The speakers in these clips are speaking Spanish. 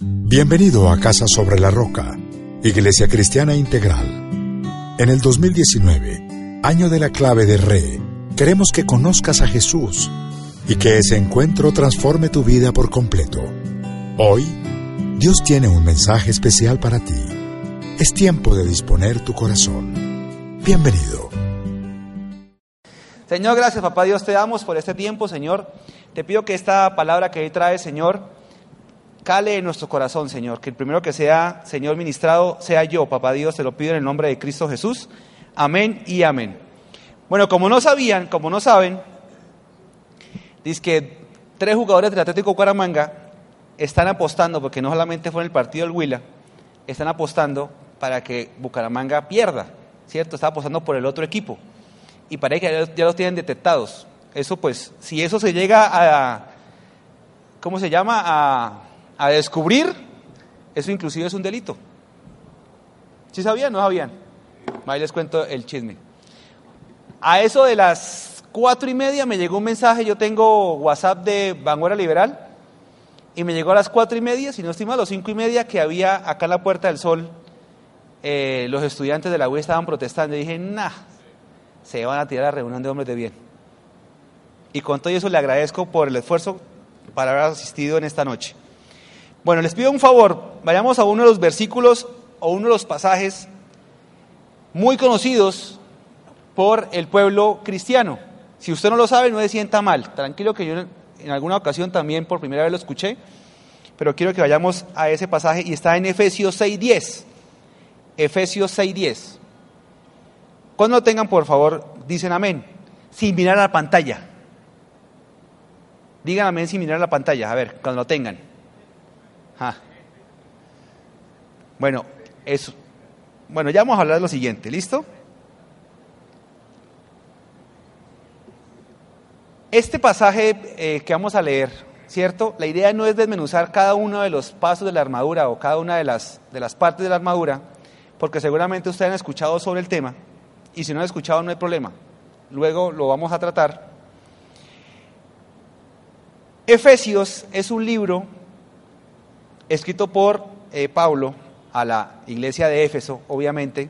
Bienvenido a Casa sobre la Roca, Iglesia Cristiana Integral. En el 2019, año de la clave de Re, queremos que conozcas a Jesús y que ese encuentro transforme tu vida por completo. Hoy, Dios tiene un mensaje especial para ti. Es tiempo de disponer tu corazón. Bienvenido. Señor, gracias papá Dios te damos por este tiempo, Señor. Te pido que esta palabra que hoy trae, Señor, cale en nuestro corazón, Señor. Que el primero que sea, Señor, ministrado sea yo, papá Dios, te lo pido en el nombre de Cristo Jesús. Amén y amén. Bueno, como no sabían, como no saben, dice que tres jugadores del Atlético Cuaramanga están apostando, porque no solamente fue en el partido del Huila, están apostando para que Bucaramanga pierda, ¿cierto? Está apostando por el otro equipo. Y parece que ya los tienen detectados. Eso pues, si eso se llega a, ¿cómo se llama? A, a descubrir, eso inclusive es un delito. ¿Sí sabían? ¿No sabían? Ahí les cuento el chisme. A eso de las cuatro y media me llegó un mensaje, yo tengo WhatsApp de Vanguardia Liberal, y me llegó a las cuatro y media, si no estoy mal, a las cinco y media, que había acá en la Puerta del Sol, eh, los estudiantes de la UE estaban protestando. Y dije, nah, se van a tirar a la reunión de hombres de bien. Y con todo eso le agradezco por el esfuerzo para haber asistido en esta noche. Bueno, les pido un favor, vayamos a uno de los versículos o uno de los pasajes muy conocidos por el pueblo cristiano. Si usted no lo sabe, no se sienta mal. Tranquilo que yo en alguna ocasión también por primera vez lo escuché, pero quiero que vayamos a ese pasaje y está en Efesios 6.10. Efesios 6.10. Cuando lo tengan, por favor, dicen amén, sin mirar a la pantalla. Digan amén sin mirar a la pantalla, a ver, cuando lo tengan. Ah. Bueno, eso. Bueno, ya vamos a hablar de lo siguiente, ¿listo? Este pasaje eh, que vamos a leer, ¿cierto? La idea no es desmenuzar cada uno de los pasos de la armadura o cada una de las, de las partes de la armadura, porque seguramente ustedes han escuchado sobre el tema, y si no han escuchado no hay problema. Luego lo vamos a tratar. Efesios es un libro escrito por eh, Pablo a la iglesia de Éfeso, obviamente,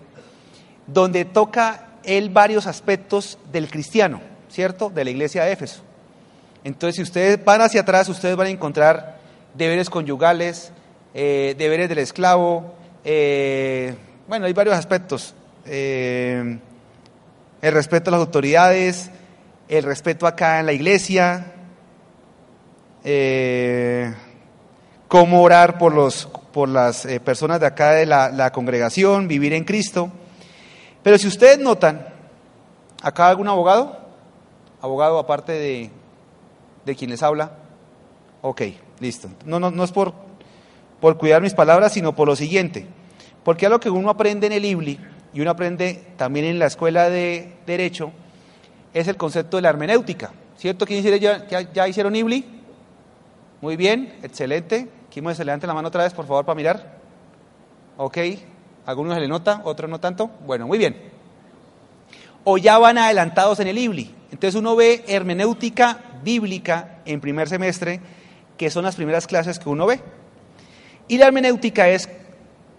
donde toca él varios aspectos del cristiano, ¿cierto? De la iglesia de Éfeso. Entonces, si ustedes van hacia atrás, ustedes van a encontrar deberes conyugales, eh, deberes del esclavo, eh, bueno, hay varios aspectos. el respeto a las autoridades, el respeto acá en la iglesia, cómo orar por, los, por las eh, personas de acá de la, congregación, vivir en Cristo. Pero si ustedes notan, acá algún abogado, abogado aparte de, de quien les habla, ok, listo. No, no, no es por, por cuidar mis palabras, sino por lo siguiente. Porque algo que uno aprende en el IBLI y uno aprende también en la escuela de Derecho es el concepto de la hermenéutica. ¿Cierto? ¿Quién ya, ya, ya hicieron IBLI? Muy bien, excelente. ¿Quién se levante la mano otra vez, por favor, para mirar? Ok, algunos se le nota, otros no tanto. Bueno, muy bien. O ya van adelantados en el IBLI. Entonces uno ve hermenéutica bíblica en primer semestre, que son las primeras clases que uno ve. Y la hermenéutica es,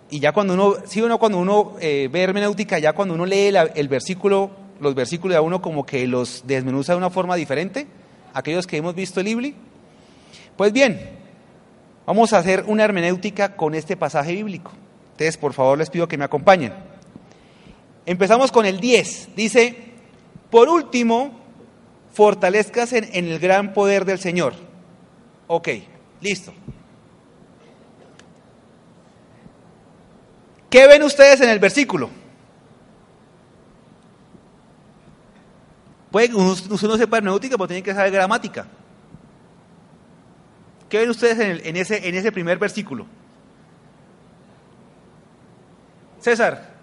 y ya cuando uno, sí o no, cuando uno eh, ve hermenéutica, ya cuando uno lee el versículo, los versículos de uno como que los desmenuza de una forma diferente, aquellos que hemos visto el IBLI. Pues bien, Vamos a hacer una hermenéutica con este pasaje bíblico. Entonces, por favor, les pido que me acompañen. Empezamos con el 10. Dice, por último, fortalezcas en, el gran poder del Señor. Ok, listo. ¿Qué ven ustedes en el versículo? Puede que uno, no sepa hermenéutica, pero tiene que saber gramática. ¿Qué ven ustedes en, ese, en ese primer versículo? César.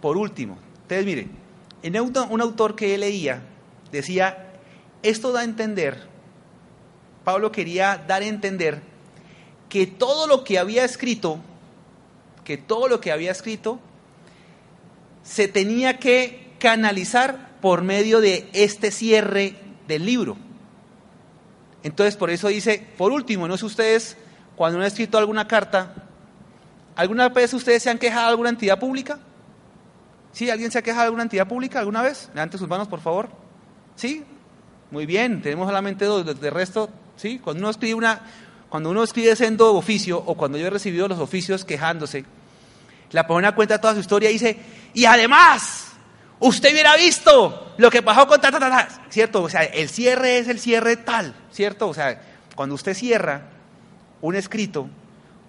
Por último, ustedes miren, en un autor que leía decía, esto da a entender, Pablo quería dar a entender que todo lo que había escrito, que todo lo que había escrito, se tenía que canalizar por medio de este cierre del libro. Entonces, por eso dice, por último, no sé ustedes, cuando uno ha escrito alguna carta, ¿alguna vez ustedes se han quejado de alguna entidad pública? ¿Sí? ¿Alguien se ha quejado de alguna entidad pública alguna vez? Levanten sus manos, por favor. ¿Sí? Muy bien, tenemos solamente dos, de resto, ¿sí? Cuando uno escribe una, cuando uno escribe sendo oficio, o cuando yo he recibido los oficios quejándose, la persona cuenta toda su historia y dice, y además, usted hubiera visto lo que pasó con ta, ta, ta, ¿cierto? O sea, el cierre es el cierre tal, ¿cierto? O sea, cuando usted cierra un escrito,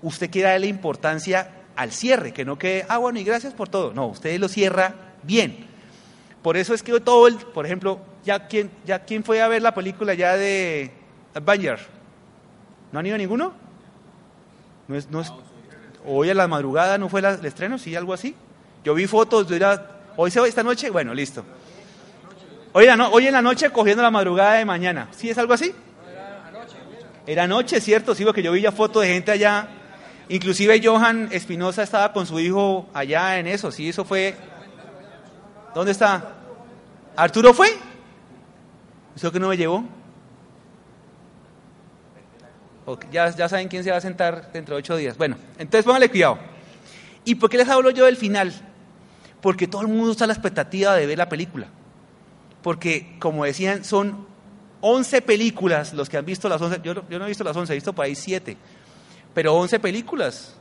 usted quiere darle importancia al cierre, que no quede, ah, bueno, y gracias por todo. No, usted lo cierra bien. Por eso es que todo el, por ejemplo, ya quién, ya quién fue a ver la película ya de Bayer. ¿No han ido ninguno? No es, no es, hoy a la madrugada no fue el estreno, sí, algo así. Yo vi fotos, de hoy se esta noche, bueno, listo. Hoy, no, hoy en la noche cogiendo la madrugada de mañana, ¿sí es algo así? Era noche, ¿cierto? Sí, porque yo vi ya fotos de gente allá. Inclusive Johan Espinosa estaba con su hijo allá en eso, sí, eso fue... ¿Dónde está? ¿Arturo fue? ¿Eso que no me llevó? ya, ya saben quién se va a sentar dentro de ocho días. Bueno, entonces pónganle cuidado. ¿Y por qué les hablo yo del final? Porque todo el mundo está a la expectativa de ver la película. Porque, como decían, son 11 películas los que han visto las 11. Yo, no he visto las 11, he visto por ahí 7. Pero 11 películas.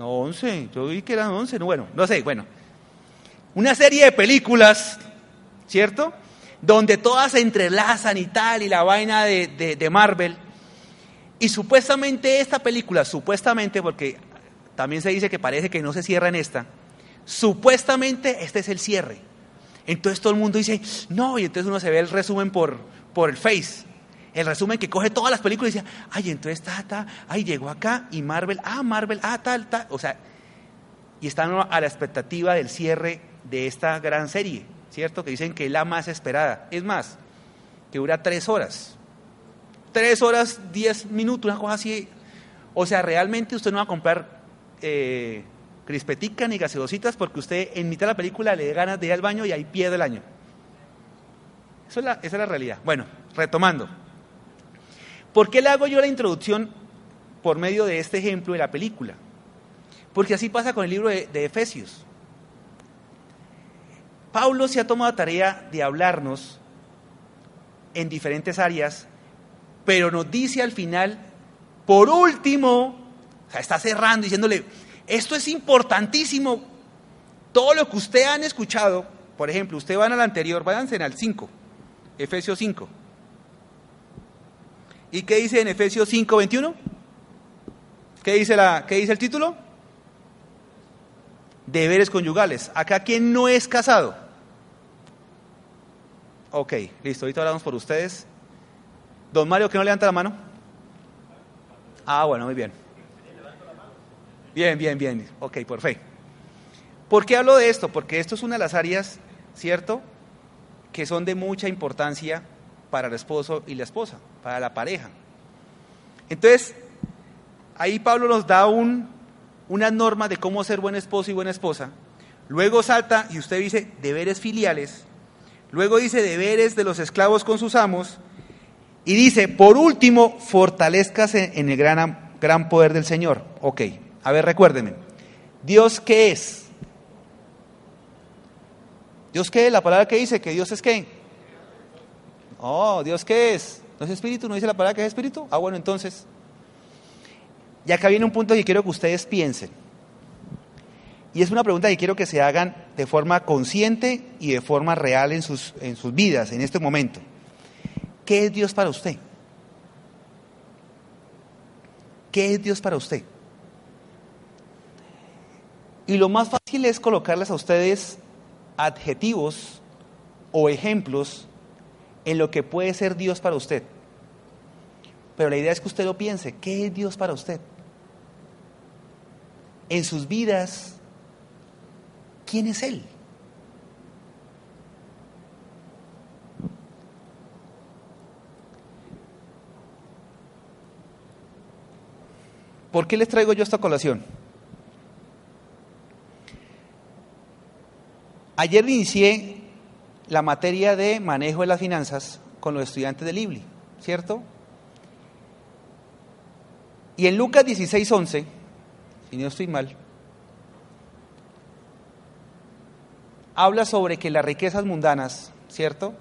No, 11. Yo vi que eran 11. No, bueno, no sé, bueno. Una serie de películas, ¿cierto? donde todas se entrelazan y tal, y la vaina de, Marvel. Y supuestamente esta película, supuestamente, porque también se dice que parece que no se cierra en esta, supuestamente este es el cierre. Entonces todo el mundo dice, no, y entonces uno se ve el resumen por, por el Face. El resumen que coge todas las películas y dice, ay, entonces está, está, ay, llegó acá y Marvel, ah, Marvel, ah, tal, tal. O sea, y están a la expectativa del cierre de esta gran serie. ¿cierto? Que dicen que es la más esperada. Es más, que dura tres horas. Tres horas, diez minutos, una cosa así. O sea, realmente usted no va a comprar eh, crispetica ni gaseositas porque usted en mitad de la película le da ganas de ir al baño y ahí pierde el año. La, esa es la realidad. Bueno, retomando. ¿Por qué le hago yo la introducción por medio de este ejemplo de la película? Porque así pasa con el libro de Efesios. Pablo se ha tomado tarea de hablarnos en diferentes áreas, pero nos dice al final, por último, sea, está cerrando diciéndole, esto es importantísimo, todo lo que usted han escuchado, por ejemplo, usted van al anterior, váyanse al 5, Efesios 5. ¿Y qué dice en Efesios 5, 21? ¿Qué dice, la, ¿Qué dice el título? Deberes conyugales. Acá, ¿quién no es casado? Ok, listo, ahorita hablamos por ustedes. Don Mario, ¿que no levanta la mano? Ah, bueno, muy bien. Bien, bien, bien. Ok, por fe. ¿Por qué hablo de esto? Porque esto es una de las áreas, ¿cierto? Que son de mucha importancia para el esposo y la esposa, para la pareja. Entonces, ahí Pablo nos da un, una norma de cómo ser buen esposo y buena esposa. Luego salta y usted dice deberes filiales Luego dice deberes de los esclavos con sus amos. Y dice, por último, fortalezcase en el gran, gran poder del Señor. Ok, a ver, recuérdenme. ¿Dios qué es? ¿Dios qué? La palabra que dice que Dios es qué. Oh, ¿Dios qué es? ¿No es espíritu? ¿No dice la palabra que es espíritu? Ah, bueno, entonces. Y acá viene un punto que quiero que ustedes piensen. Y es una pregunta que quiero que se hagan de forma consciente y de forma real en sus, en sus vidas, en este momento. ¿Qué es Dios para usted? ¿Qué es Dios para usted? Y lo más fácil es colocarles a ustedes adjetivos o ejemplos en lo que puede ser Dios para usted. Pero la idea es que usted lo piense, ¿qué es Dios para usted? En sus vidas, ¿Quién es Él? ¿Por qué les traigo yo esta colación? Ayer inicié la materia de manejo de las finanzas con los estudiantes de Libli, ¿cierto? Y en Lucas 16, 11, si no estoy mal, habla sobre que las riquezas mundanas, ¿cierto?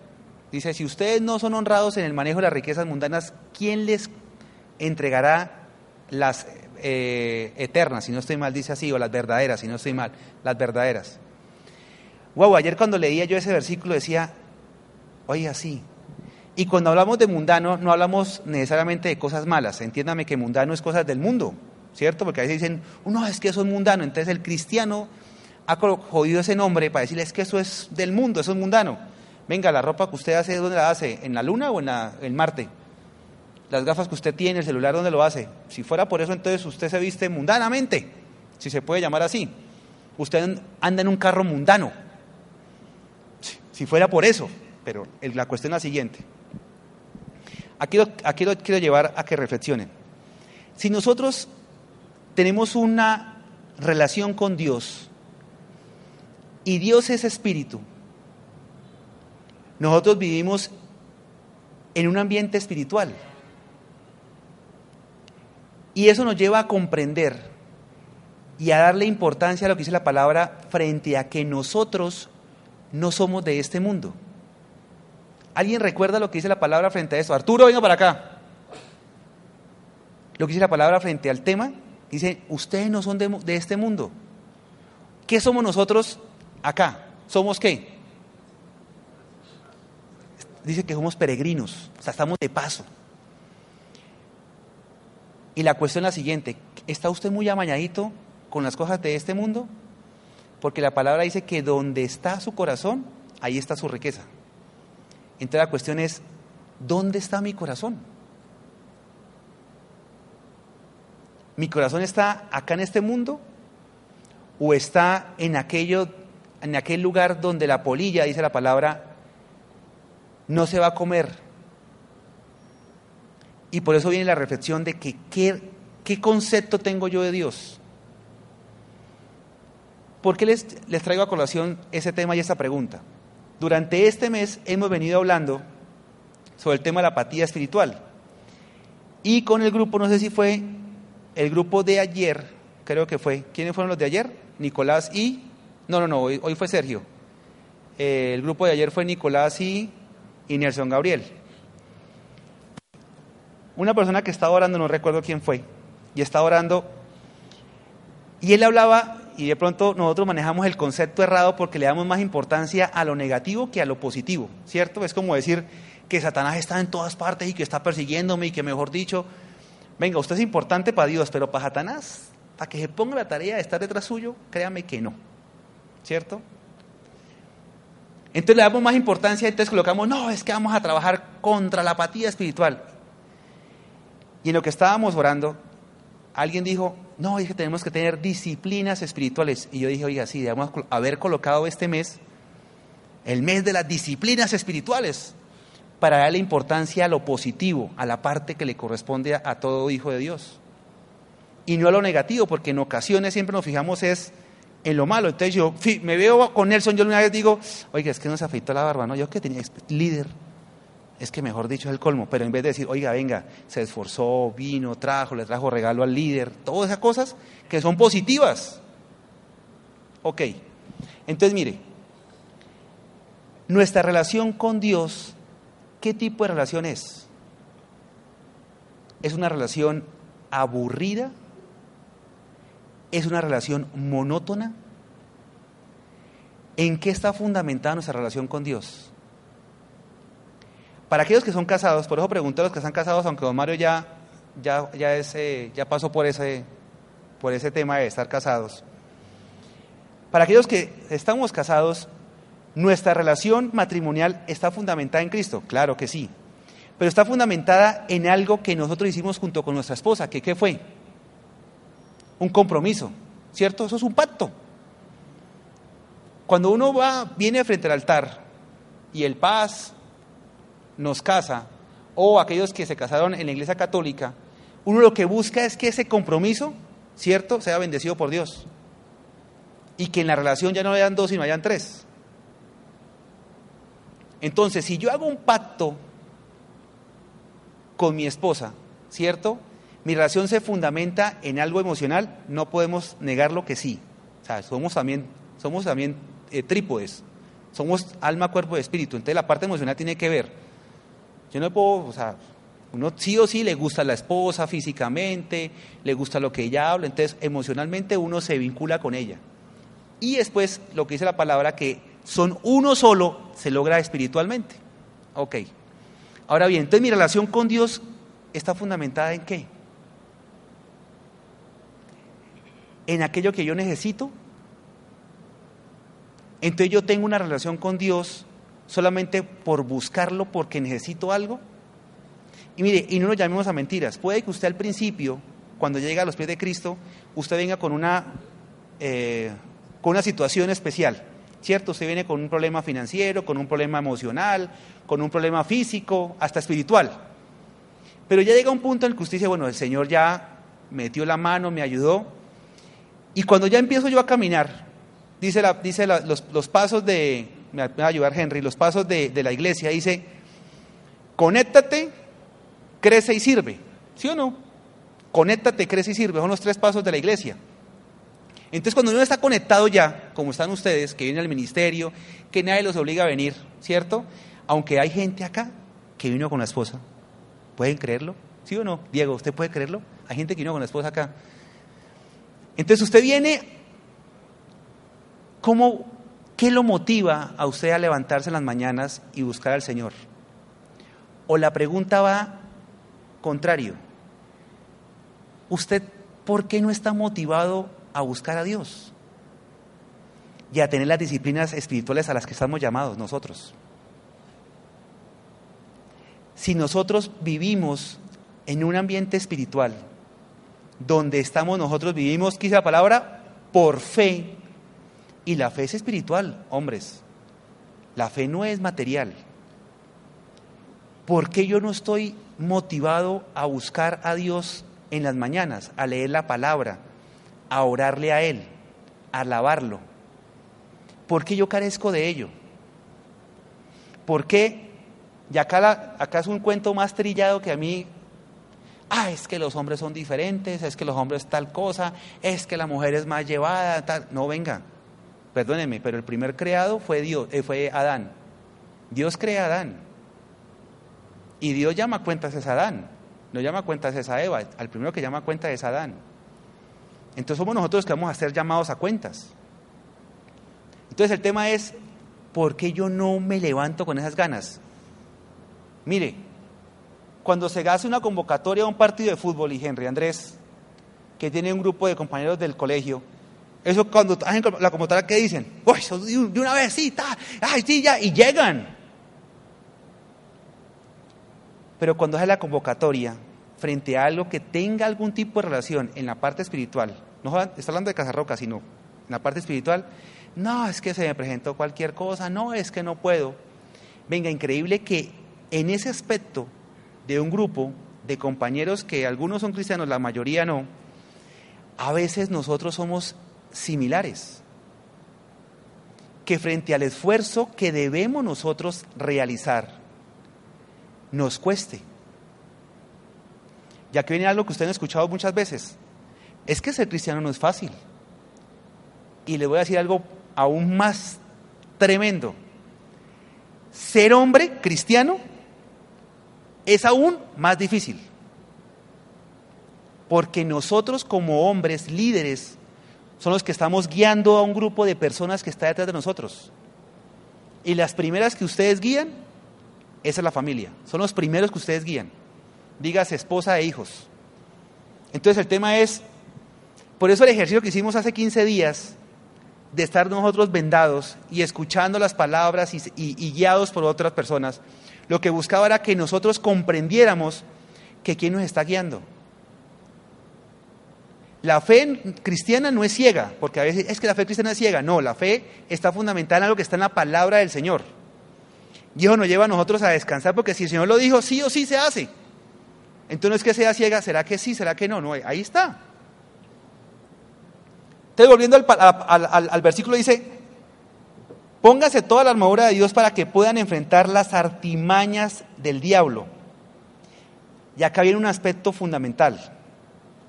Dice, si ustedes no son honrados en el manejo de las riquezas mundanas, ¿quién les entregará las eh, eternas, si no estoy mal, dice así, o las verdaderas, si no estoy mal, las verdaderas? Wow, ayer cuando leía yo ese versículo decía, oye, así. Y cuando hablamos de mundano, no hablamos necesariamente de cosas malas. Entiéndame que mundano es cosas del mundo, ¿cierto? Porque a veces dicen, no, es que eso es mundano. Entonces el cristiano ha jodido ese nombre para decirles que eso es del mundo, eso es mundano. Venga, la ropa que usted hace, ¿dónde la hace? ¿En la luna o en, la, en Marte? Las gafas que usted tiene, el celular, ¿dónde lo hace? Si fuera por eso, entonces usted se viste mundanamente, si se puede llamar así. Usted anda en un carro mundano. Si fuera por eso, pero la cuestión es la siguiente. Aquí aquí lo quiero llevar a que reflexionen. Si nosotros tenemos una relación con Dios y Dios es espíritu, nosotros vivimos en un ambiente espiritual. Y eso nos lleva a comprender y a darle importancia a lo que dice la palabra frente a que nosotros no somos de este mundo. ¿Alguien recuerda lo que dice la palabra frente a eso? Arturo, venga para acá. Lo que dice la palabra frente al tema, dice, ustedes no son de, de este mundo. ¿Qué somos nosotros acá? ¿Somos qué? dice que somos peregrinos, o sea, estamos de paso. Y la cuestión es la siguiente, ¿está usted muy amañadito con las cosas de este mundo? Porque la palabra dice que donde está su corazón, ahí está su riqueza. Entonces la cuestión es, ¿dónde está mi corazón? ¿Mi corazón está acá en este mundo? ¿O está en aquello, en aquel lugar donde la polilla, dice la palabra, no se va a comer. Y por eso viene la reflexión de que qué, concepto tengo yo de Dios. ¿Por qué les, les traigo a colación ese tema y esa pregunta? Durante este mes hemos venido hablando sobre el tema de la apatía espiritual. Y con el grupo, no sé si fue el grupo de ayer, creo que fue. ¿Quiénes fueron los de ayer? Nicolás y... No, no, no, hoy, hoy fue Sergio. Eh, el grupo de ayer fue Nicolás y y Nelson Gabriel. Una persona que estaba orando, no recuerdo quién fue, y estaba orando, y él hablaba, y de pronto nosotros manejamos el concepto errado porque le damos más importancia a lo negativo que a lo positivo, ¿cierto? Es como decir que Satanás está en todas partes y que está persiguiéndome y que, mejor dicho, venga, usted es importante para Dios, pero para Satanás, para que se ponga la tarea de estar detrás suyo, créame que no, ¿cierto? Entonces le damos más importancia, entonces colocamos, no, es que vamos a trabajar contra la apatía espiritual. Y en lo que estábamos orando, alguien dijo, no, dije, tenemos que tener disciplinas espirituales. Y yo dije, oiga, sí, debemos haber colocado este mes, el mes de las disciplinas espirituales, para darle importancia a lo positivo, a la parte que le corresponde a, todo hijo de Dios. Y no a lo negativo, porque en ocasiones siempre nos fijamos es en lo malo. Entonces yo me veo con Nelson, yo una vez digo, oiga, es que no se afeitó la barba, ¿no? Yo que tenía líder, es que mejor dicho es el colmo, pero en vez de decir, oiga, venga, se esforzó, vino, trajo, le trajo regalo al líder, todas esas cosas que son positivas. Ok, entonces mire, nuestra relación con Dios, ¿qué tipo de relación es? ¿Es una relación aburrida? ¿Es una relación monótona? ¿En qué está fundamentada nuestra relación con Dios? Para aquellos que son casados, por eso pregunto a los que están casados, aunque don Mario ya, ya, ya, eh, ya pasó por ese, por ese tema de estar casados. Para aquellos que estamos casados, ¿nuestra relación matrimonial está fundamentada en Cristo? Claro que sí. Pero está fundamentada en algo que nosotros hicimos junto con nuestra esposa, que ¿qué fue? un compromiso, ¿cierto? Eso es un pacto. Cuando uno va, viene frente al altar y el paz nos casa, o aquellos que se casaron en la iglesia católica, uno lo que busca es que ese compromiso, ¿cierto?, sea bendecido por Dios. Y que en la relación ya no hayan dos, sino hayan tres. Entonces, si yo hago un pacto con mi esposa, ¿cierto? Mi relación se fundamenta en algo emocional, no podemos negarlo que sí. O sea, somos también, somos también eh, trípodes, somos alma, cuerpo y espíritu. Entonces la parte emocional tiene que ver. Yo no puedo, o sea, uno sí o sí le gusta la esposa físicamente, le gusta lo que ella habla, entonces emocionalmente uno se vincula con ella. Y después lo que dice la palabra que son uno solo se logra espiritualmente. Ok. Ahora bien, entonces mi relación con Dios está fundamentada en qué? En aquello que yo necesito. Entonces yo tengo una relación con Dios solamente por buscarlo porque necesito algo. Y mire, y no nos llamemos a mentiras. Puede que usted al principio, cuando llega a los pies de Cristo, usted venga con una, eh, con una situación especial. ¿Cierto? Usted viene con un problema financiero, con un problema emocional, con un problema físico, hasta espiritual. Pero ya llega un punto en el que usted dice, bueno, el Señor ya metió la mano, me ayudó. Y cuando ya empiezo yo a caminar, dice, la, dice los, los, pasos de, me va a ayudar Henry, los pasos de, de la iglesia, dice, conéctate, crece y sirve. ¿Sí o no? Conéctate, crece y sirve. Son los tres pasos de la iglesia. Entonces, cuando uno está conectado ya, como están ustedes, que vienen al ministerio, que nadie los obliga a venir, ¿cierto? Aunque hay gente acá que vino con la esposa. ¿Pueden creerlo? ¿Sí o no? Diego, ¿usted puede creerlo? Hay gente que vino con la esposa acá. Entonces, usted viene, ¿cómo, ¿qué lo motiva a usted a levantarse en las mañanas y buscar al Señor? O la pregunta va contrario. ¿Usted por qué no está motivado a buscar a Dios y a tener las disciplinas espirituales a las que estamos llamados nosotros? Si nosotros vivimos en un ambiente espiritual donde estamos nosotros, vivimos, quizá la palabra, por fe, y la fe es espiritual, hombres. La fe no es material. ¿Por qué yo no estoy motivado a buscar a Dios en las mañanas, a leer la palabra, a orarle a Él, a alabarlo? ¿Por qué yo carezco de ello? ¿Por qué? Y acá, acá es un cuento más trillado que a mí. Ah, es que los hombres son diferentes, es que los hombres tal cosa, es que la mujer es más llevada, tal. No, venga, perdónenme, pero el primer creado fue, Dios, eh, fue Adán. Dios crea a Adán. Y Dios llama cuentas es Adán, no llama cuentas es a Eva, al primero que llama cuentas es Adán. Entonces somos nosotros que vamos a ser llamados a cuentas. Entonces el tema es, ¿por qué yo no me levanto con esas ganas? Mire, cuando se hace una convocatoria a un partido de fútbol y Henry Andrés, que tiene un grupo de compañeros del colegio, eso cuando hacen la convocatoria, ¿qué dicen? Uy, de una vez, sí, está, ay, sí, ya, y llegan. Pero cuando hace la convocatoria frente a algo que tenga algún tipo de relación en la parte espiritual, no está hablando de Casarroca, sino en la parte espiritual, no, es que se me presentó cualquier cosa, no, es que no puedo. Venga, increíble que en ese aspecto de un grupo de compañeros que algunos son cristianos, la mayoría no, a veces nosotros somos similares. Que frente al esfuerzo que debemos nosotros realizar, nos cueste. Ya que viene algo que ustedes han escuchado muchas veces, es que ser cristiano no es fácil. Y le voy a decir algo aún más tremendo. Ser hombre cristiano es aún más difícil. Porque nosotros como hombres líderes son los que estamos guiando a un grupo de personas que está detrás de nosotros. Y las primeras que ustedes guían esa es la familia. Son los primeros que ustedes guían. Digas esposa e hijos. Entonces el tema es, por eso el ejercicio que hicimos hace 15 días, de estar nosotros vendados y escuchando las palabras y, y guiados por otras personas, lo que buscaba era que nosotros comprendiéramos que quién nos está guiando. La fe cristiana no es ciega, porque a veces es que la fe cristiana es ciega. No, la fe está fundamentada en algo que está en la palabra del Señor. Y eso nos lleva a nosotros a descansar porque si el Señor lo dijo, sí o sí se hace. Entonces no es que sea ciega, ¿será que sí? ¿Será que no? No, ahí está. Entonces volviendo al, al versículo dice, póngase toda la armadura de Dios para que puedan enfrentar las artimañas del diablo. Y acá viene un aspecto fundamental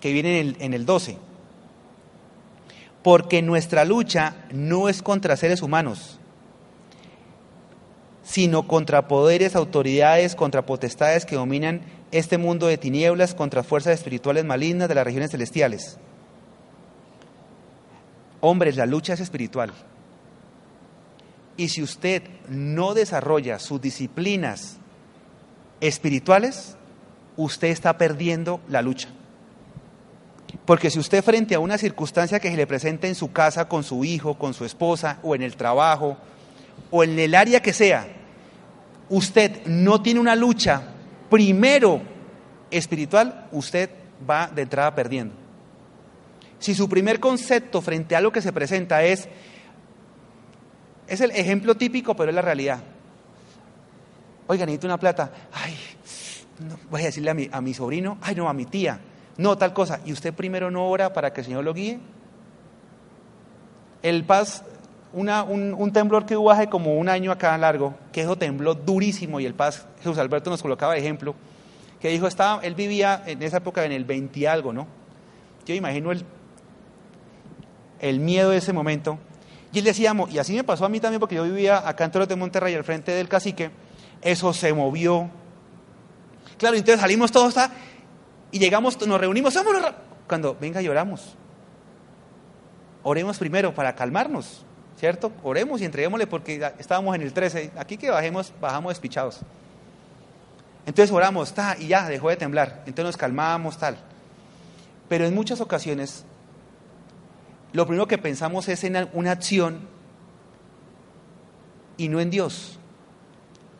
que viene en el, en el 12. Porque nuestra lucha no es contra seres humanos, sino contra poderes, autoridades, contra potestades que dominan este mundo de tinieblas, contra fuerzas espirituales malignas de las regiones celestiales. Hombres, la lucha es espiritual. Y si usted no desarrolla sus disciplinas espirituales, usted está perdiendo la lucha. Porque si usted frente a una circunstancia que se le presenta en su casa con su hijo, con su esposa, o en el trabajo, o en el área que sea, usted no tiene una lucha primero espiritual, usted va de entrada perdiendo. Si su primer concepto frente a lo que se presenta es, es el ejemplo típico, pero es la realidad. Oiga, necesito una plata. Ay, voy a decirle a mi, a mi sobrino, ay no, a mi tía, no, tal cosa. ¿Y usted primero no ora para que el Señor lo guíe? El paz, un, temblor que hubo hace como un año acá largo, que eso tembló durísimo y el paz, Jesús Alberto nos colocaba de ejemplo, que dijo, estaba, él vivía en esa época en el 20 y algo, ¿no? Yo imagino el, el miedo de ese momento. Y él decía, y así me pasó a mí también porque yo vivía acá en Torres de Monterrey, al frente del cacique, eso se movió. Claro, entonces salimos todos y llegamos, nos reunimos, vámonos. Cuando venga lloramos. Oremos primero para calmarnos, ¿cierto? Oremos y entreguémosle porque estábamos en el 13. Aquí que bajemos, bajamos despichados. Entonces oramos, ta, y ya dejó de temblar. Entonces nos calmamos, tal. Pero en muchas ocasiones, lo primero que pensamos es en una acción y no en Dios,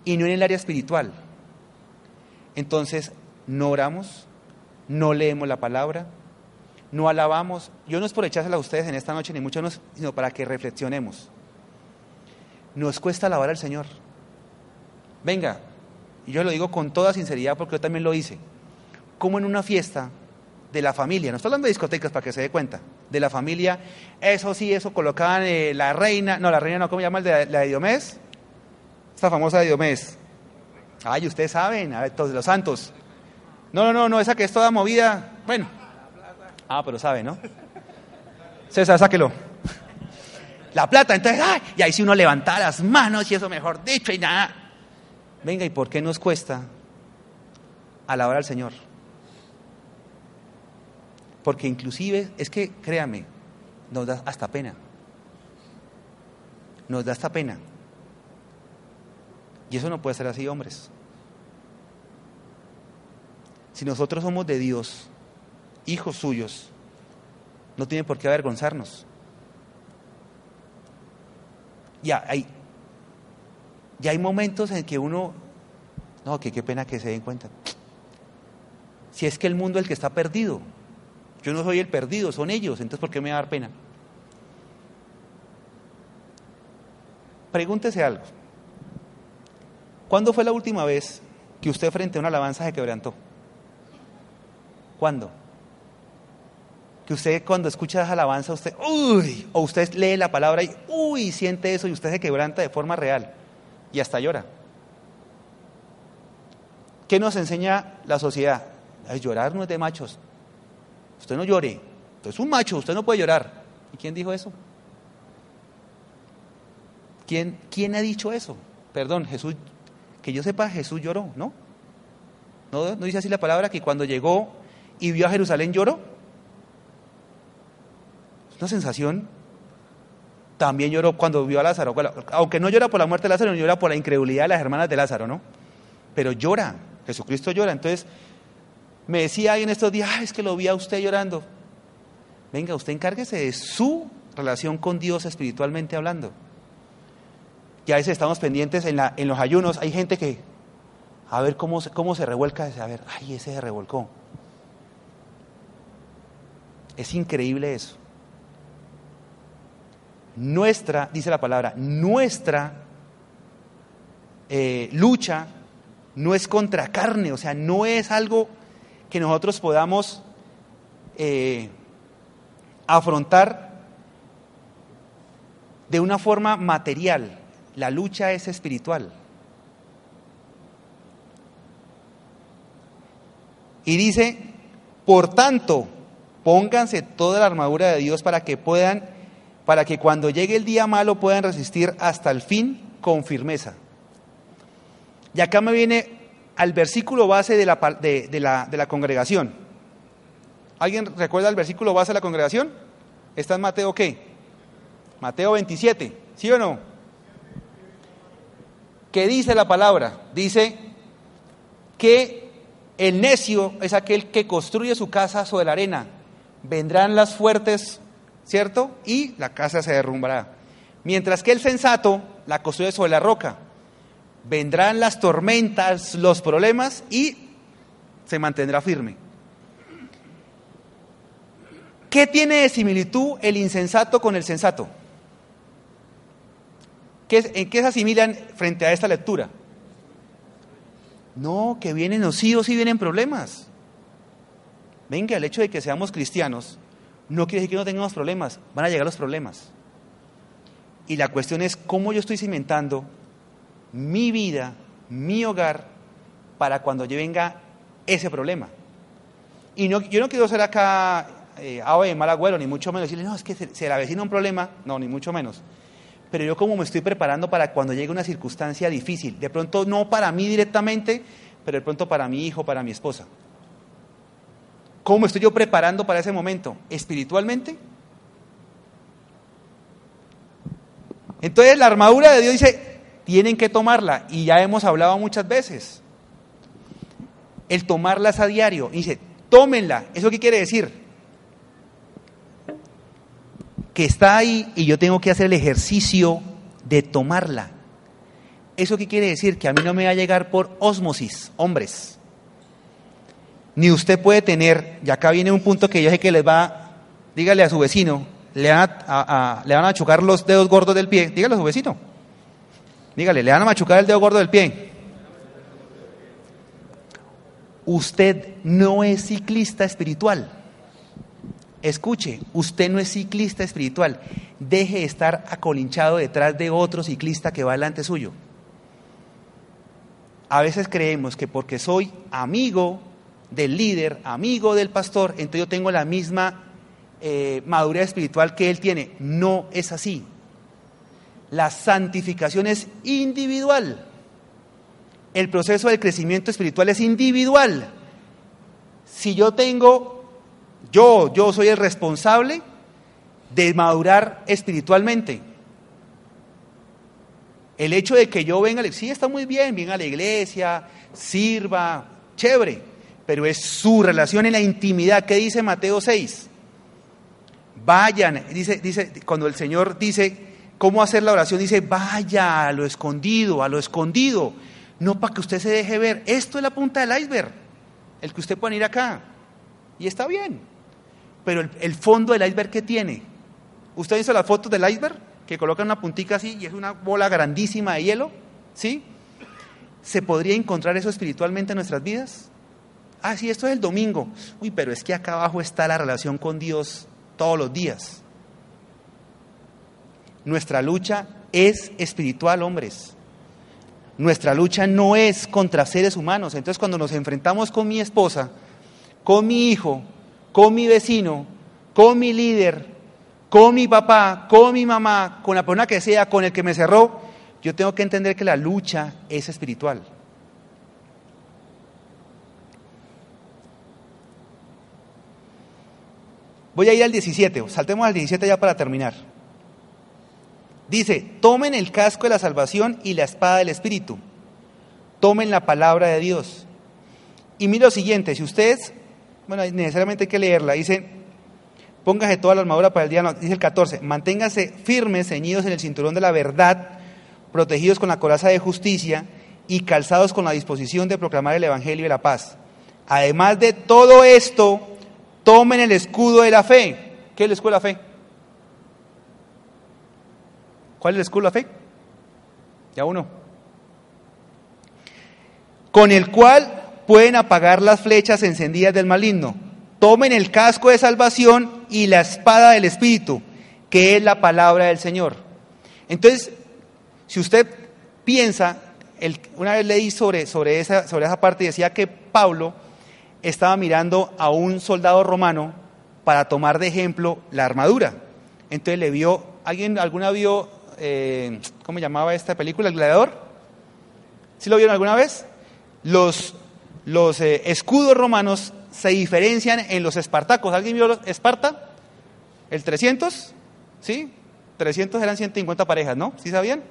y no en el área espiritual. Entonces, no oramos, no leemos la palabra, no alabamos. Yo no es por echársela a ustedes en esta noche, ni mucho menos, sino para que reflexionemos. Nos cuesta alabar al Señor. Venga, y yo lo digo con toda sinceridad porque yo también lo hice. Como en una fiesta de la familia, no estoy hablando de discotecas para que se dé cuenta, de la familia, eso sí, eso colocaban eh, la reina, no, la reina no, ¿cómo se llama de, la de Diomés? Esta famosa de Diomés. Ay, ustedes saben, a ver, todos los santos. No, no, no, no, esa que es toda movida. Bueno. Ah, pero sabe, ¿no? César, sáquelo. La plata, entonces, ay, y ahí si uno levanta las manos y eso mejor dicho y nada. Venga, ¿y por qué nos cuesta alabar al Señor? Porque inclusive, es que, créame, nos da hasta pena. Nos da hasta pena. Y eso no puede ser así, hombres. Si nosotros somos de Dios, hijos suyos, no tiene por qué avergonzarnos. Ya hay, ya hay momentos en que uno, no, que qué pena que se den cuenta. Si es que el mundo es el que está perdido, yo no soy el perdido, son ellos, entonces ¿por qué me va a dar pena? Pregúntese algo. ¿Cuándo fue la última vez que usted frente a una alabanza se quebrantó? ¿Cuándo? Que usted cuando escucha esa alabanza, usted, uy, o usted lee la palabra y, uy, siente eso y usted se quebranta de forma real y hasta llora. ¿Qué nos enseña la sociedad? Llorar no es de machos. Usted no llore. Usted es un macho, usted no puede llorar. ¿Y quién dijo eso? ¿Quién, quién ha dicho eso? Perdón, Jesús, que yo sepa, Jesús lloró. ¿no? ¿No dice así la palabra que cuando llegó y vio a Jerusalén lloró? Es una sensación. También lloró cuando vio a Lázaro, aunque no llora por la muerte de Lázaro, llora por la incredulidad de las hermanas de Lázaro, ¿no? Pero llora, Jesucristo llora. Entonces, me decía alguien estos días, es que lo vi a usted llorando. Venga, usted encárguese de su relación con Dios espiritualmente hablando. Y a veces estamos pendientes en los ayunos. Hay gente que, a ver cómo, cómo se revuelca, a ver, ay, ese se revolcó. Es increíble eso. Nuestra, dice la palabra, nuestra eh, lucha no es contra carne, o sea, no es algo que nosotros podamos eh, afrontar de una forma material. La lucha es espiritual. Y dice, por tanto, pónganse toda la armadura de Dios para que puedan, para que cuando llegue el día malo puedan resistir hasta el fin con firmeza. Y acá me viene al versículo base de la, de, la, de la congregación. ¿Alguien recuerda el versículo base de la congregación? ¿Está en Mateo qué? Mateo 27, ¿sí o no? ¿Qué dice la palabra? Dice que el necio es aquel que construye su casa sobre la arena. Vendrán las fuertes, ¿cierto? Y la casa se derrumbará. Mientras que el sensato la construye sobre la roca vendrán las tormentas, los problemas y se mantendrá firme. ¿Qué tiene de similitud el insensato con el sensato? ¿En qué se asimilan frente a esta lectura? No, que vienen los sí o sí vienen problemas. Venga, el hecho de que seamos cristianos no quiere decir que no tengamos problemas, van a llegar los problemas. Y la cuestión es cómo yo estoy cimentando mi vida, mi hogar, para cuando yo venga ese problema. Y no, yo no quiero ser acá eh, ave mal agüero, ni mucho menos decirle, no, es que se, se le avecina un problema, no, ni mucho menos. Pero yo como me estoy preparando para cuando llegue una circunstancia difícil, de pronto no para mí directamente, pero de pronto para mi hijo, para mi esposa. ¿Cómo estoy yo preparando para ese momento? ¿Espiritualmente? Entonces la armadura de Dios dice, tienen que tomarla y ya hemos hablado muchas veces. El tomarlas a diario. dice, tómenla. ¿Eso qué quiere decir? Que está ahí y yo tengo que hacer el ejercicio de tomarla. ¿Eso qué quiere decir? Que a mí no me va a llegar por osmosis, hombres. Ni usted puede tener, y acá viene un punto que yo sé que les va, dígale a su vecino, le van a, a los dedos gordos del pie, dígale a su vecino Dígale, le van a machucar el dedo gordo del pie. Usted no es ciclista espiritual. Escuche, usted no es ciclista espiritual. Deje de estar acolinchado detrás de otro ciclista que va delante suyo. A veces creemos que porque soy amigo del líder, amigo del pastor, entonces yo tengo la misma eh, madurez espiritual que él tiene. No es así. La santificación es individual. El proceso del crecimiento espiritual es individual. Si yo tengo, yo, yo soy el responsable de madurar espiritualmente. El hecho de que yo venga, sí, está muy bien, venga a la iglesia, sirva, chévere, pero es su relación en la intimidad. ¿Qué dice Mateo 6? Vayan, dice, dice, cuando el Señor dice, cómo hacer la oración, dice, vaya a lo escondido, a lo escondido, no para que usted se deje ver. Esto es la punta del iceberg, el que usted puede ir acá. Y está bien, pero el, fondo del iceberg que tiene. ¿Usted hizo las fotos del iceberg? Que colocan una puntica así y es una bola grandísima de hielo, ¿sí? ¿Se podría encontrar eso espiritualmente en nuestras vidas? Ah, sí, esto es el domingo. Uy, pero es que acá abajo está la relación con Dios todos los días. Nuestra lucha es espiritual, hombres. Nuestra lucha no es contra seres humanos. Entonces cuando nos enfrentamos con mi esposa, con mi hijo, con mi vecino, con mi líder, con mi papá, con mi mamá, con la persona que sea, con el que me cerró, yo tengo que entender que la lucha es espiritual. Voy a ir al 17, saltemos al 17 ya para terminar. Dice, tomen el casco de la salvación y la espada del Espíritu. Tomen la palabra de Dios. Y mira lo siguiente, si ustedes, bueno, necesariamente hay que leerla, dice, póngase toda la armadura para el día, dice el 14, manténganse firmes, ceñidos en el cinturón de la verdad, protegidos con la coraza de justicia y calzados con la disposición de proclamar el Evangelio de la paz. Además de todo esto, tomen el escudo de la fe. ¿Qué es el escudo de la fe? ¿Cuál es el escudo de fe? Ya uno. Con el cual pueden apagar las flechas encendidas del maligno. Tomen el casco de salvación y la espada del Espíritu, que es la palabra del Señor. Entonces, si usted piensa, una vez leí sobre, sobre, esa, sobre esa parte y decía que Pablo estaba mirando a un soldado romano para tomar de ejemplo la armadura. Entonces le vio, ¿alguien alguna vio, eh, cómo llamaba esta película, El Gladiador? ¿Sí lo vieron alguna vez? Los, los eh, escudos romanos se diferencian en los espartacos. ¿Alguien vio los Esparta? ¿El 300? ¿Sí? 300 eran 150 parejas, ¿no? ¿Sí sabían?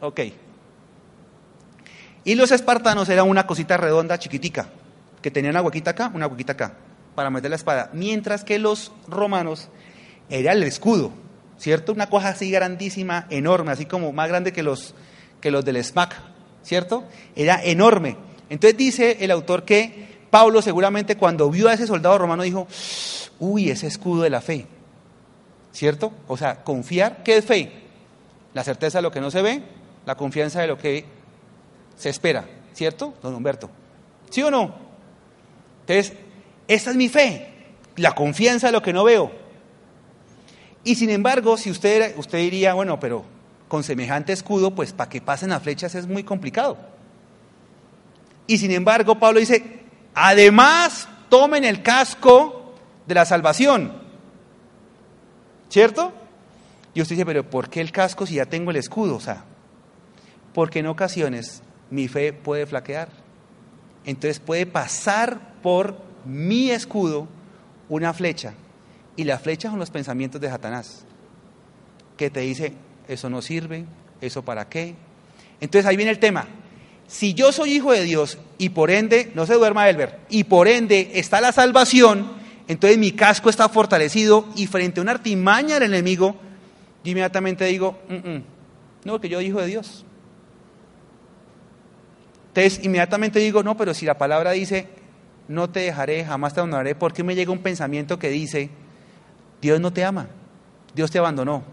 Ok. Y los espartanos eran una cosita redonda, chiquitica, que tenía una huequita acá, una huequita acá, para meter la espada. Mientras que los romanos era el escudo, ¿cierto? Una cosa así grandísima, enorme, así como más grande que los, que los del SMAC, ¿cierto? Era enorme. Entonces dice el autor que Pablo seguramente cuando vio a ese soldado romano dijo, uy, ese escudo de la fe, ¿cierto? O sea, confiar, ¿qué es fe? La certeza de lo que no se ve, la confianza de lo que se espera, ¿cierto, don Humberto? ¿Sí o no? Entonces, esta es mi fe, la confianza de lo que no veo. Y sin embargo, si usted, usted diría, bueno, pero con semejante escudo, pues para que pasen las flechas es muy complicado. Y sin embargo, Pablo dice, además tomen el casco de la salvación. ¿Cierto? Y usted dice, pero ¿por qué el casco si ya tengo el escudo? O sea, porque en ocasiones mi fe puede flaquear. Entonces puede pasar por mi escudo una flecha. Y la flecha son los pensamientos de Satanás, que te dice, eso no sirve, eso para qué. Entonces ahí viene el tema. Si yo soy hijo de Dios y por ende, no se duerma Elber, y por ende está la salvación, entonces mi casco está fortalecido y frente a una artimaña del enemigo, yo inmediatamente digo, mm, mm, no, que yo soy hijo de Dios. Entonces inmediatamente digo, no, pero si la palabra dice, no te dejaré, jamás te abandonaré, ¿por qué me llega un pensamiento que dice, Dios no te ama, Dios te abandonó?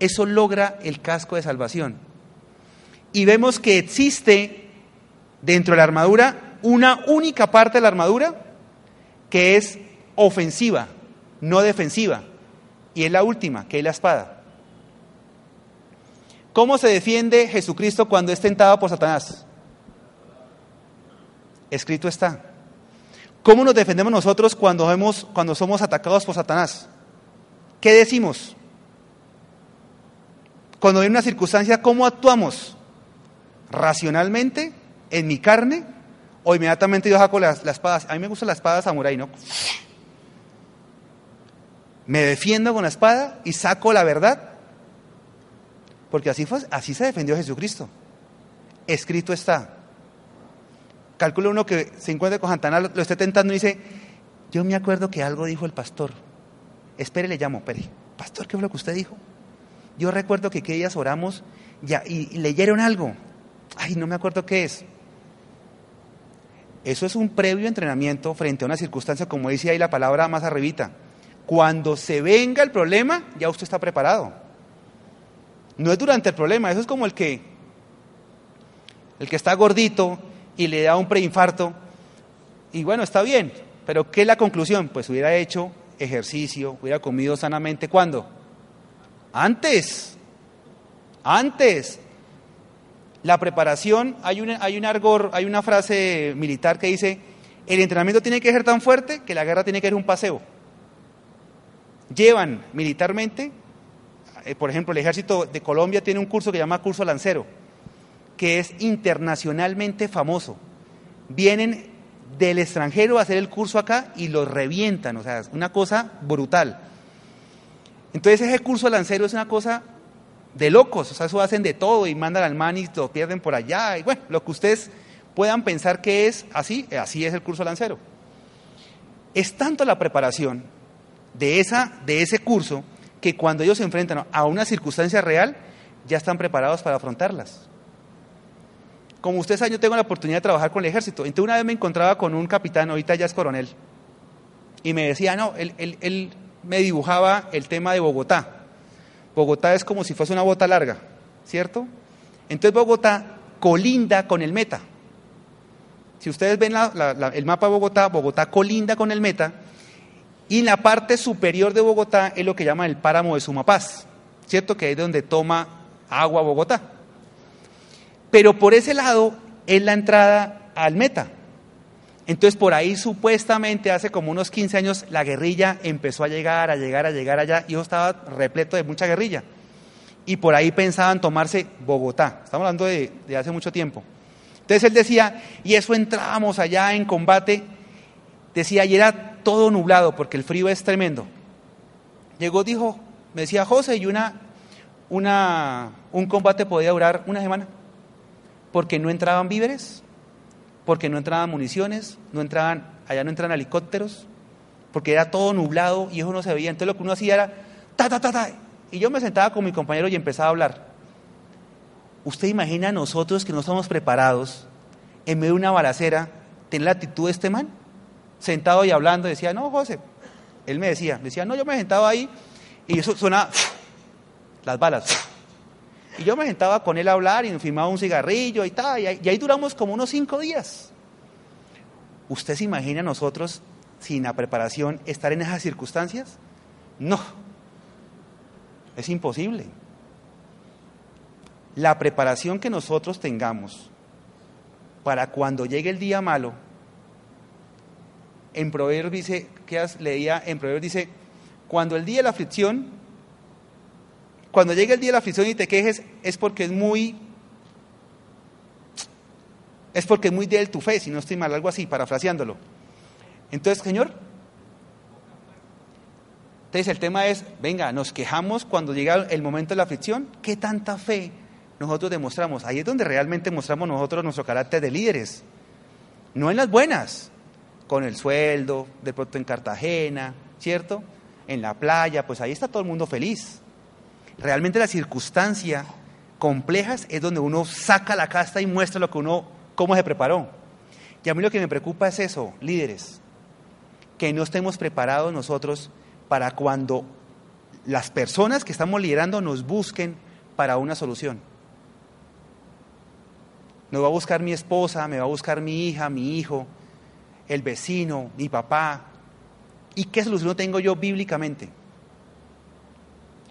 Eso logra el casco de salvación. Y vemos que existe dentro de la armadura una única parte de la armadura que es ofensiva, no defensiva. Y es la última, que es la espada. ¿Cómo se defiende Jesucristo cuando es tentado por Satanás? Escrito está. ¿Cómo nos defendemos nosotros cuando, vemos, cuando somos atacados por Satanás? ¿Qué decimos? Cuando hay una circunstancia, ¿cómo actuamos? ¿Racionalmente? ¿En mi carne? ¿O inmediatamente yo saco las, las espadas? A mí me gusta la espada samurai, ¿no? Me defiendo con la espada y saco la verdad. Porque así, fue, así se defendió Jesucristo. Escrito está. Calcula uno que se encuentre con Santana, lo esté tentando y dice, yo me acuerdo que algo dijo el pastor. Espere, le llamo, espere. Pastor, ¿qué fue lo que usted dijo? Yo recuerdo que aquellos días oramos ya, y, y leyeron algo. Ay, no me acuerdo qué es. Eso es un previo entrenamiento frente a una circunstancia, como dice ahí la palabra más arribita. Cuando se venga el problema, ya usted está preparado. No es durante el problema, eso es como el que el que está gordito y le da un preinfarto. Y bueno, está bien, pero ¿qué es la conclusión? Pues hubiera hecho ejercicio, hubiera comido sanamente. ¿Cuándo? Antes. Antes. La preparación, hay, una, hay, un argor, hay una frase militar que dice, el entrenamiento tiene que ser tan fuerte que la guerra tiene que ser un paseo. Llevan militarmente, eh, por ejemplo, el ejército de Colombia tiene un curso que se llama curso lancero que es internacionalmente famoso. Vienen del extranjero a hacer el curso acá y los revientan, o sea, es una cosa brutal. Entonces ese curso lancero es una cosa de locos, o sea, eso hacen de todo y mandan al man y lo pierden por allá, y bueno, lo que ustedes puedan pensar que es así, así es el curso lancero. Es tanto la preparación de, esa, de ese curso que cuando ellos se enfrentan a una circunstancia real, ya están preparados para afrontarlas como ustedes saben, yo tengo la oportunidad de trabajar con el ejército. Entonces una vez me encontraba con un capitán, ahorita ya es coronel, y me decía, no, él, él, me dibujaba el tema de Bogotá. Bogotá es como si fuese una bota larga, ¿cierto? Entonces Bogotá colinda con el meta. Si ustedes ven el mapa de Bogotá, Bogotá colinda con el meta, y la parte superior de Bogotá es lo que llama el páramo de Sumapaz, ¿cierto? Que es donde toma agua Bogotá. Pero por ese lado es la entrada al meta. Entonces por ahí supuestamente hace como unos 15 años la guerrilla empezó a llegar, a llegar, a llegar allá y yo estaba repleto de mucha guerrilla. Y por ahí pensaban tomarse Bogotá. Estamos hablando de, de hace mucho tiempo. Entonces él decía, y eso entrábamos allá en combate, decía, y era todo nublado porque el frío es tremendo. Llegó, dijo, me decía José, y una, una, un combate podía durar una semana, porque no entraban víveres, porque no entraban municiones, no entraban, allá no entran helicópteros, porque era todo nublado y eso no se veía. Entonces lo que uno hacía era, ta, ta, ta, ta. Y yo me sentaba con mi compañero y empezaba a hablar. ¿Usted imagina a nosotros que no estamos preparados en medio de una balacera, tener la actitud de este man? Sentado y hablando, decía, no, José. Él me decía, decía, no, yo me sentaba ahí y eso sonaba las balas. Y yo me sentaba con él a hablar y nos firmaba un cigarrillo y tal, y ahí, y ahí duramos como unos cinco días. ¿Usted se imagina a nosotros, sin la preparación, estar en esas circunstancias? No, es imposible. La preparación que nosotros tengamos para cuando llegue el día malo, en Proverbios dice, que leía en Proverbios dice, cuando el día de la aflicción, cuando llegue el día de la aflicción y te quejes, es porque es muy, es porque es muy de tu fe, si no estoy mal, algo así, parafraseándolo. Entonces, Señor, entonces el tema es, venga, nos quejamos cuando llega el momento de la aflicción, ¿qué tanta fe nosotros demostramos? Ahí es donde realmente mostramos nosotros nuestro carácter de líderes, no en las buenas, con el sueldo, de pronto en Cartagena, ¿cierto? En la playa, pues ahí está todo el mundo feliz. Realmente la circunstancia complejas es donde uno saca la casta y muestra lo que uno, cómo se preparó. Y a mí lo que me preocupa es eso, líderes, que no estemos preparados nosotros para cuando las personas que estamos liderando nos busquen para una solución. Me va a buscar mi esposa, me va a buscar mi hija, mi hijo, el vecino, mi papá. ¿Y qué solución tengo yo bíblicamente?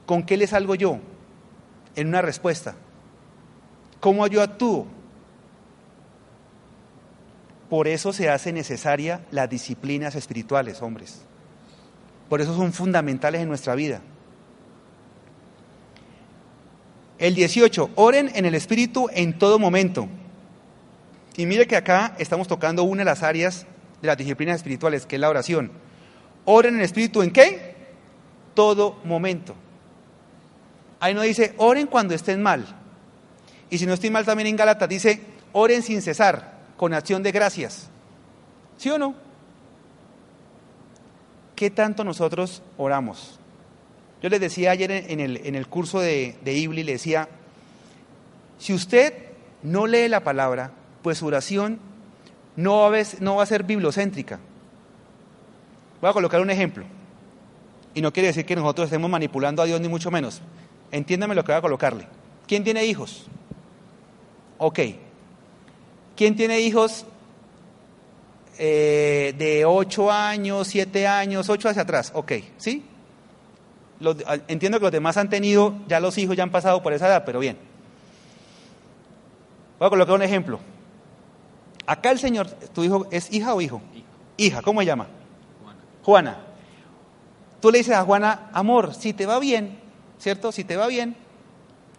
¿Con qué le salgo yo en una respuesta? ¿Cómo yo actúo? Por eso se hace necesaria las disciplinas espirituales, hombres. Por eso son fundamentales en nuestra vida. El 18, oren en el Espíritu en todo momento. Y mire que acá estamos tocando una de las áreas de las disciplinas espirituales, que es la oración. Oren en el Espíritu en qué? Todo momento. Ahí no dice, oren cuando estén mal. Y si no estoy mal también en Gálatas dice, oren sin cesar, con acción de gracias. ¿Sí o no? ¿Qué tanto nosotros oramos? Yo les decía ayer en el, en el curso de, de Ibli, le decía, si usted no lee la palabra, pues su oración no va, a, no va a ser bibliocéntrica. Voy a colocar un ejemplo. Y no quiere decir que nosotros estemos manipulando a Dios, ni mucho menos. Entiéndame lo que voy a colocarle. ¿Quién tiene hijos? Ok. ¿Quién tiene hijos eh, de 8 años, 7 años, 8 hacia atrás? Ok, ¿sí? Los, entiendo que los demás han tenido, ya los hijos ya han pasado por esa edad, pero bien. Voy a colocar un ejemplo. Acá el Señor, ¿tu hijo es hija o hijo? Hija. hija ¿cómo se llama? Juana. Juana. Tú le dices a Juana, amor, si te va bien, ¿cierto? Si te va bien.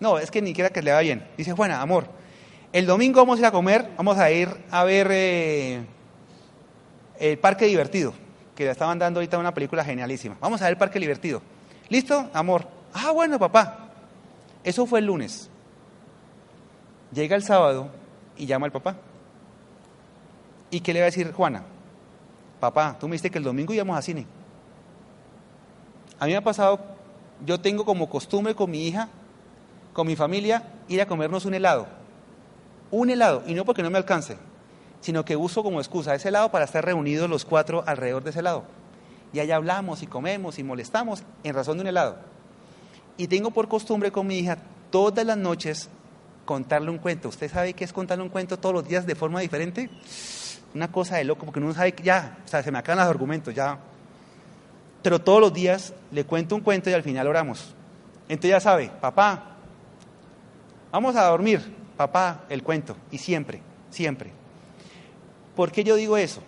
No, es que ni quiera que le va bien. Dice, Juana, amor, el domingo vamos a ir a comer, vamos a ir a ver eh, el Parque Divertido, que le estaban dando ahorita una película genialísima. Vamos a ver el Parque Divertido. ¿Listo, amor? Ah, bueno, papá. Eso fue el lunes. Llega el sábado y llama al papá. ¿Y qué le va a decir Juana? Papá, tú me dijiste que el domingo íbamos a cine. A mí me ha pasado, yo tengo como costumbre con mi hija, con mi familia, ir a comernos un helado. Un helado, y no porque no me alcance, sino que uso como excusa ese helado para estar reunidos los cuatro alrededor de ese helado. Y allá hablamos y comemos y molestamos en razón de un helado. Y tengo por costumbre con mi hija todas las noches contarle un cuento. ¿Usted sabe qué es contarle un cuento todos los días de forma diferente? Una cosa de loco, porque uno sabe que ya, o sea, se me acaban los argumentos, ya. Pero todos los días le cuento un cuento y al final oramos. Entonces ya sabe, papá, vamos a dormir, papá, el cuento. Y siempre, siempre. ¿Por qué yo digo eso?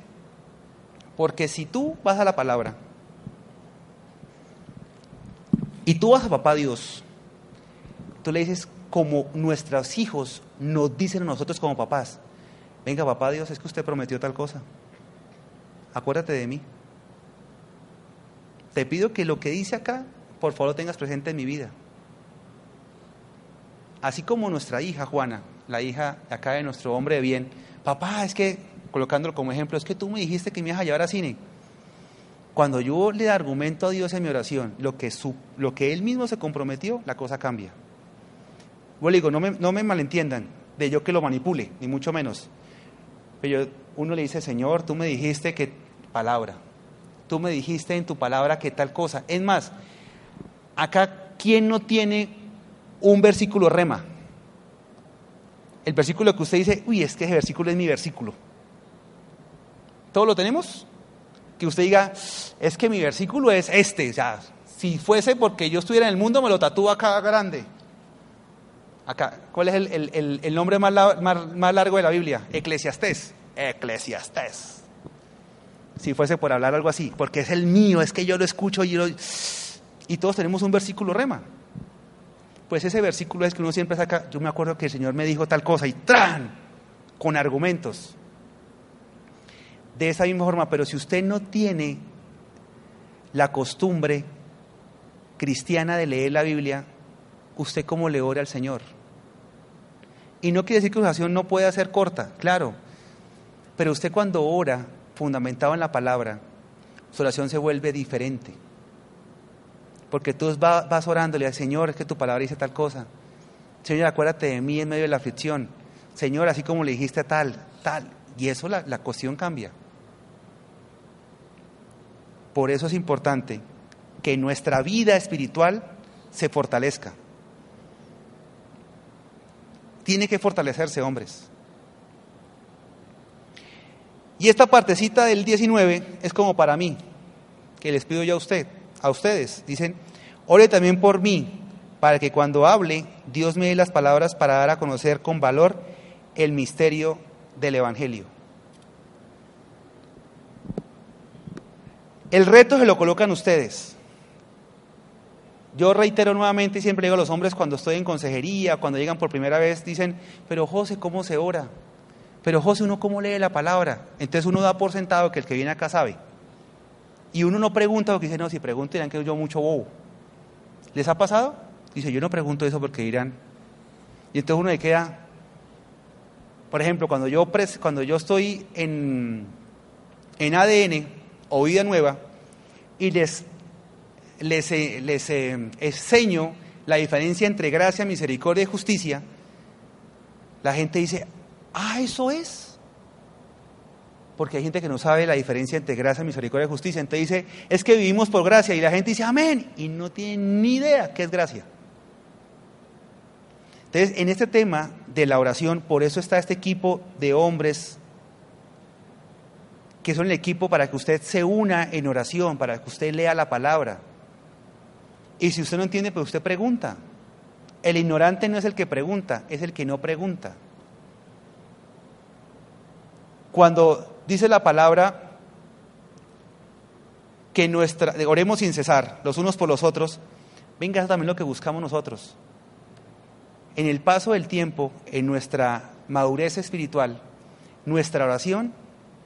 Porque si tú vas a la palabra y tú vas a papá Dios, tú le dices como nuestros hijos nos dicen a nosotros como papás, venga papá Dios, es que usted prometió tal cosa, acuérdate de mí. Te pido que lo que dice acá, por favor lo tengas presente en mi vida. Así como nuestra hija Juana, la hija acá de nuestro hombre de bien, papá, es que, colocándolo como ejemplo, es que tú me dijiste que me ibas a llevar a cine. Cuando yo le argumento a Dios en mi oración lo que, su, lo que Él mismo se comprometió, la cosa cambia. Yo le digo, no me, no me malentiendan de yo que lo manipule, ni mucho menos. Pero uno le dice, Señor, tú me dijiste que palabra, tú me dijiste en tu palabra que tal cosa. Es más, acá, ¿quién no tiene un versículo rema? El versículo que usted dice, uy, es que ese versículo es mi versículo. ¿Todo lo tenemos? Que usted diga, es que mi versículo es este. O sea, si fuese porque yo estuviera en el mundo, me lo tatúa acá grande. Acá, ¿cuál es el, nombre más, más largo de la Biblia? Eclesiastés. Eclesiastés si fuese por hablar algo así, porque es el mío, es que yo lo escucho y, y todos tenemos un versículo rema. Pues ese versículo es que uno siempre saca, yo me acuerdo que el Señor me dijo tal cosa y ¡tran! con argumentos. De esa misma forma, pero si usted no tiene la costumbre cristiana de leer la Biblia, ¿usted cómo le ora al Señor? Y no quiere decir que la oración no pueda ser corta, claro, pero usted cuando ora fundamentado en la palabra, su oración se vuelve diferente. Porque tú vas orándole al Señor, es que tu palabra dice tal cosa. Señor, acuérdate de mí en medio de la aflicción. Señor, así como le dijiste tal, tal. Y eso la, la cuestión cambia. Por eso es importante que nuestra vida espiritual se fortalezca. Tiene que fortalecerse, hombres. Y esta partecita del 19 es como para mí, que les pido yo a usted, a ustedes. Dicen, ore también por mí, para que cuando hable, Dios me dé las palabras para dar a conocer con valor el misterio del Evangelio. El reto se lo colocan ustedes. Yo reitero nuevamente y siempre digo a los hombres cuando estoy en consejería, cuando llegan por primera vez, dicen, pero José, ¿cómo se ora? Pero José, ¿uno cómo lee la palabra? Entonces uno da por sentado que el que viene acá sabe. Y uno no pregunta porque dice, no, si pregunto dirán que yo mucho bobo. ¿Les ha pasado? Dice, yo no pregunto eso porque dirán. Y entonces uno le queda, por ejemplo, cuando yo, cuando yo estoy en, en ADN o vida nueva y les, les, eh, les eh, enseño la diferencia entre gracia, misericordia y justicia, la gente dice, Ah, eso es. Porque hay gente que no sabe la diferencia entre gracia, misericordia y justicia. Entonces dice, es que vivimos por gracia. Y la gente dice, amén. Y no tiene ni idea qué es gracia. Entonces, en este tema de la oración, por eso está este equipo de hombres que son el equipo para que usted se una en oración, para que usted lea la palabra. Y si usted no entiende, pues usted pregunta. El ignorante no es el que pregunta, es el que no pregunta. Cuando dice la palabra que nuestra, oremos sin cesar, los unos por los otros, venga, también lo que buscamos nosotros. En el paso del tiempo, en nuestra madurez espiritual, nuestra oración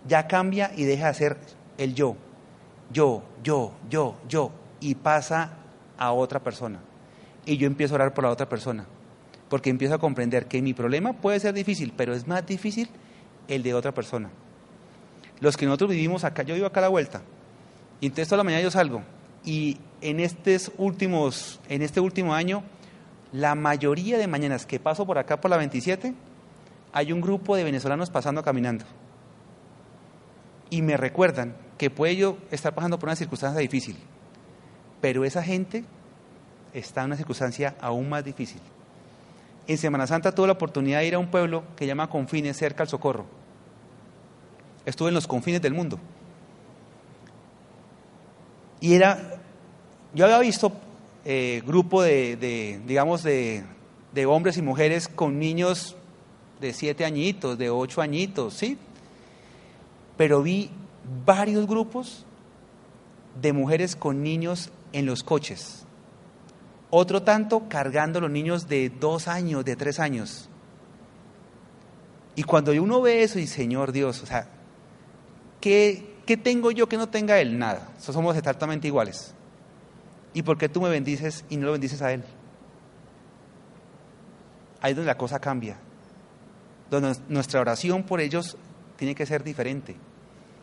ya cambia y deja de ser el yo, yo, yo, yo, yo, y pasa a otra persona. Y yo empiezo a orar por la otra persona, porque empiezo a comprender que mi problema puede ser difícil, pero es más difícil el de otra persona. Los que nosotros vivimos acá, yo vivo acá a la vuelta, y entonces toda la mañana yo salgo, y en, estos últimos, en este último año, la mayoría de mañanas que paso por acá por la 27, hay un grupo de venezolanos pasando caminando. Y me recuerdan que puede yo estar pasando por una circunstancia difícil, pero esa gente está en una circunstancia aún más difícil en Semana Santa tuve la oportunidad de ir a un pueblo que llama Confines, cerca al Socorro. Estuve en los confines del mundo. Y era, yo había visto eh, grupo de, digamos, de, de, hombres y mujeres con niños de siete añitos, de ocho añitos, ¿sí? Pero vi varios grupos de mujeres con niños en los coches. Otro tanto cargando los niños de dos años, de tres años. Y cuando uno ve eso y Señor Dios, o sea, ¿qué, ¿qué tengo yo que no tenga Él? Nada. Somos exactamente iguales. ¿Y por qué tú me bendices y no lo bendices a Él? Ahí es donde la cosa cambia. Donde nuestra oración por ellos tiene que ser diferente,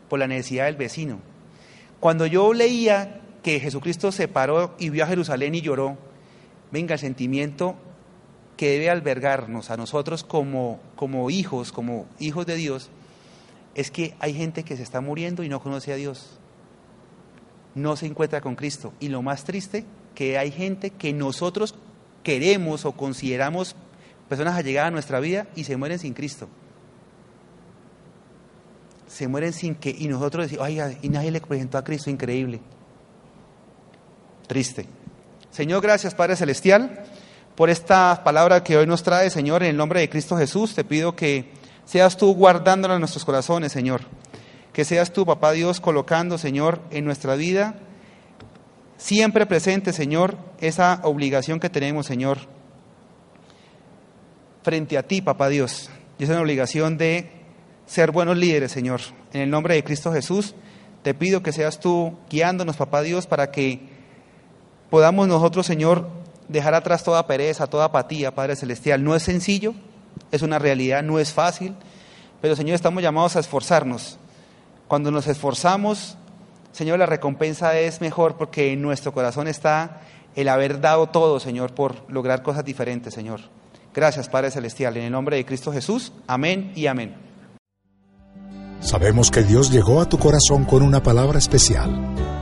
por la necesidad del vecino. Cuando yo leía que Jesucristo se paró y vio a Jerusalén y lloró, venga el sentimiento que debe albergarnos a nosotros como, como hijos, como hijos de Dios, es que hay gente que se está muriendo y no conoce a Dios. No se encuentra con Cristo. Y lo más triste, que hay gente que nosotros queremos o consideramos personas allegadas a nuestra vida y se mueren sin Cristo. Se mueren sin que, y nosotros decimos, oiga, y nadie le presentó a Cristo, increíble. Triste. Señor, gracias Padre Celestial por esta palabra que hoy nos trae, Señor, en el nombre de Cristo Jesús. Te pido que seas tú guardándola en nuestros corazones, Señor. Que seas tú, Papá Dios, colocando, Señor, en nuestra vida, siempre presente, Señor, esa obligación que tenemos, Señor, frente a ti, Papá Dios. Y es una obligación de ser buenos líderes, Señor. En el nombre de Cristo Jesús, te pido que seas tú guiándonos, Papá Dios, para que podamos nosotros, Señor, dejar atrás toda pereza, toda apatía, Padre Celestial. No es sencillo, es una realidad, no es fácil, pero Señor, estamos llamados a esforzarnos. Cuando nos esforzamos, Señor, la recompensa es mejor porque en nuestro corazón está el haber dado todo, Señor, por lograr cosas diferentes, Señor. Gracias, Padre Celestial. En el nombre de Cristo Jesús. Amén y amén. Sabemos que Dios llegó a tu corazón con una palabra especial.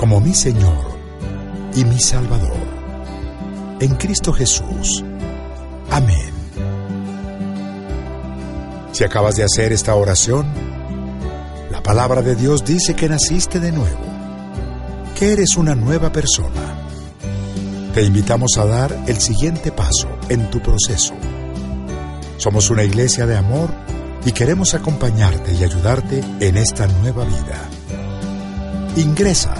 como mi Señor y mi Salvador. En Cristo Jesús. Amén. Si acabas de hacer esta oración, la palabra de Dios dice que naciste de nuevo, que eres una nueva persona te invitamos a dar el siguiente paso en tu proceso. Somos una iglesia de amor y queremos acompañarte y ayudarte en esta nueva vida. Ingresa